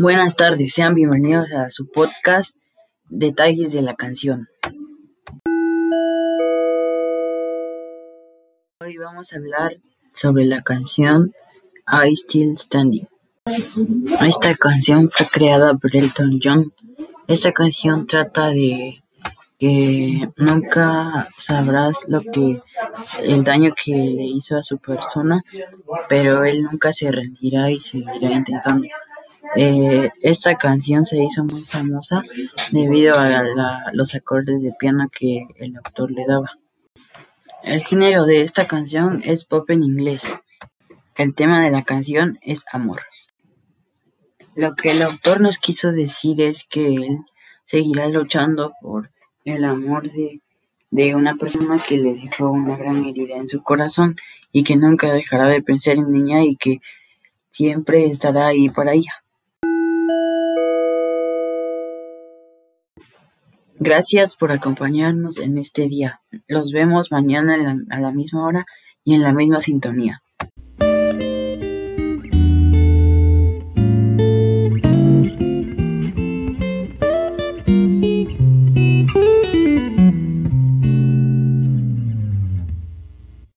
Buenas tardes, sean bienvenidos a su podcast Detalles de la canción. Hoy vamos a hablar sobre la canción I Still Standing. Esta canción fue creada por Elton John. Esta canción trata de que nunca sabrás lo que el daño que le hizo a su persona, pero él nunca se rendirá y seguirá intentando. Eh, esta canción se hizo muy famosa debido a los acordes de piano que el autor le daba. El género de esta canción es pop en inglés. El tema de la canción es amor. Lo que el autor nos quiso decir es que él seguirá luchando por el amor de, de una persona que le dejó una gran herida en su corazón y que nunca dejará de pensar en ella y que siempre estará ahí para ella. Gracias por acompañarnos en este día. Los vemos mañana a la misma hora y en la misma sintonía.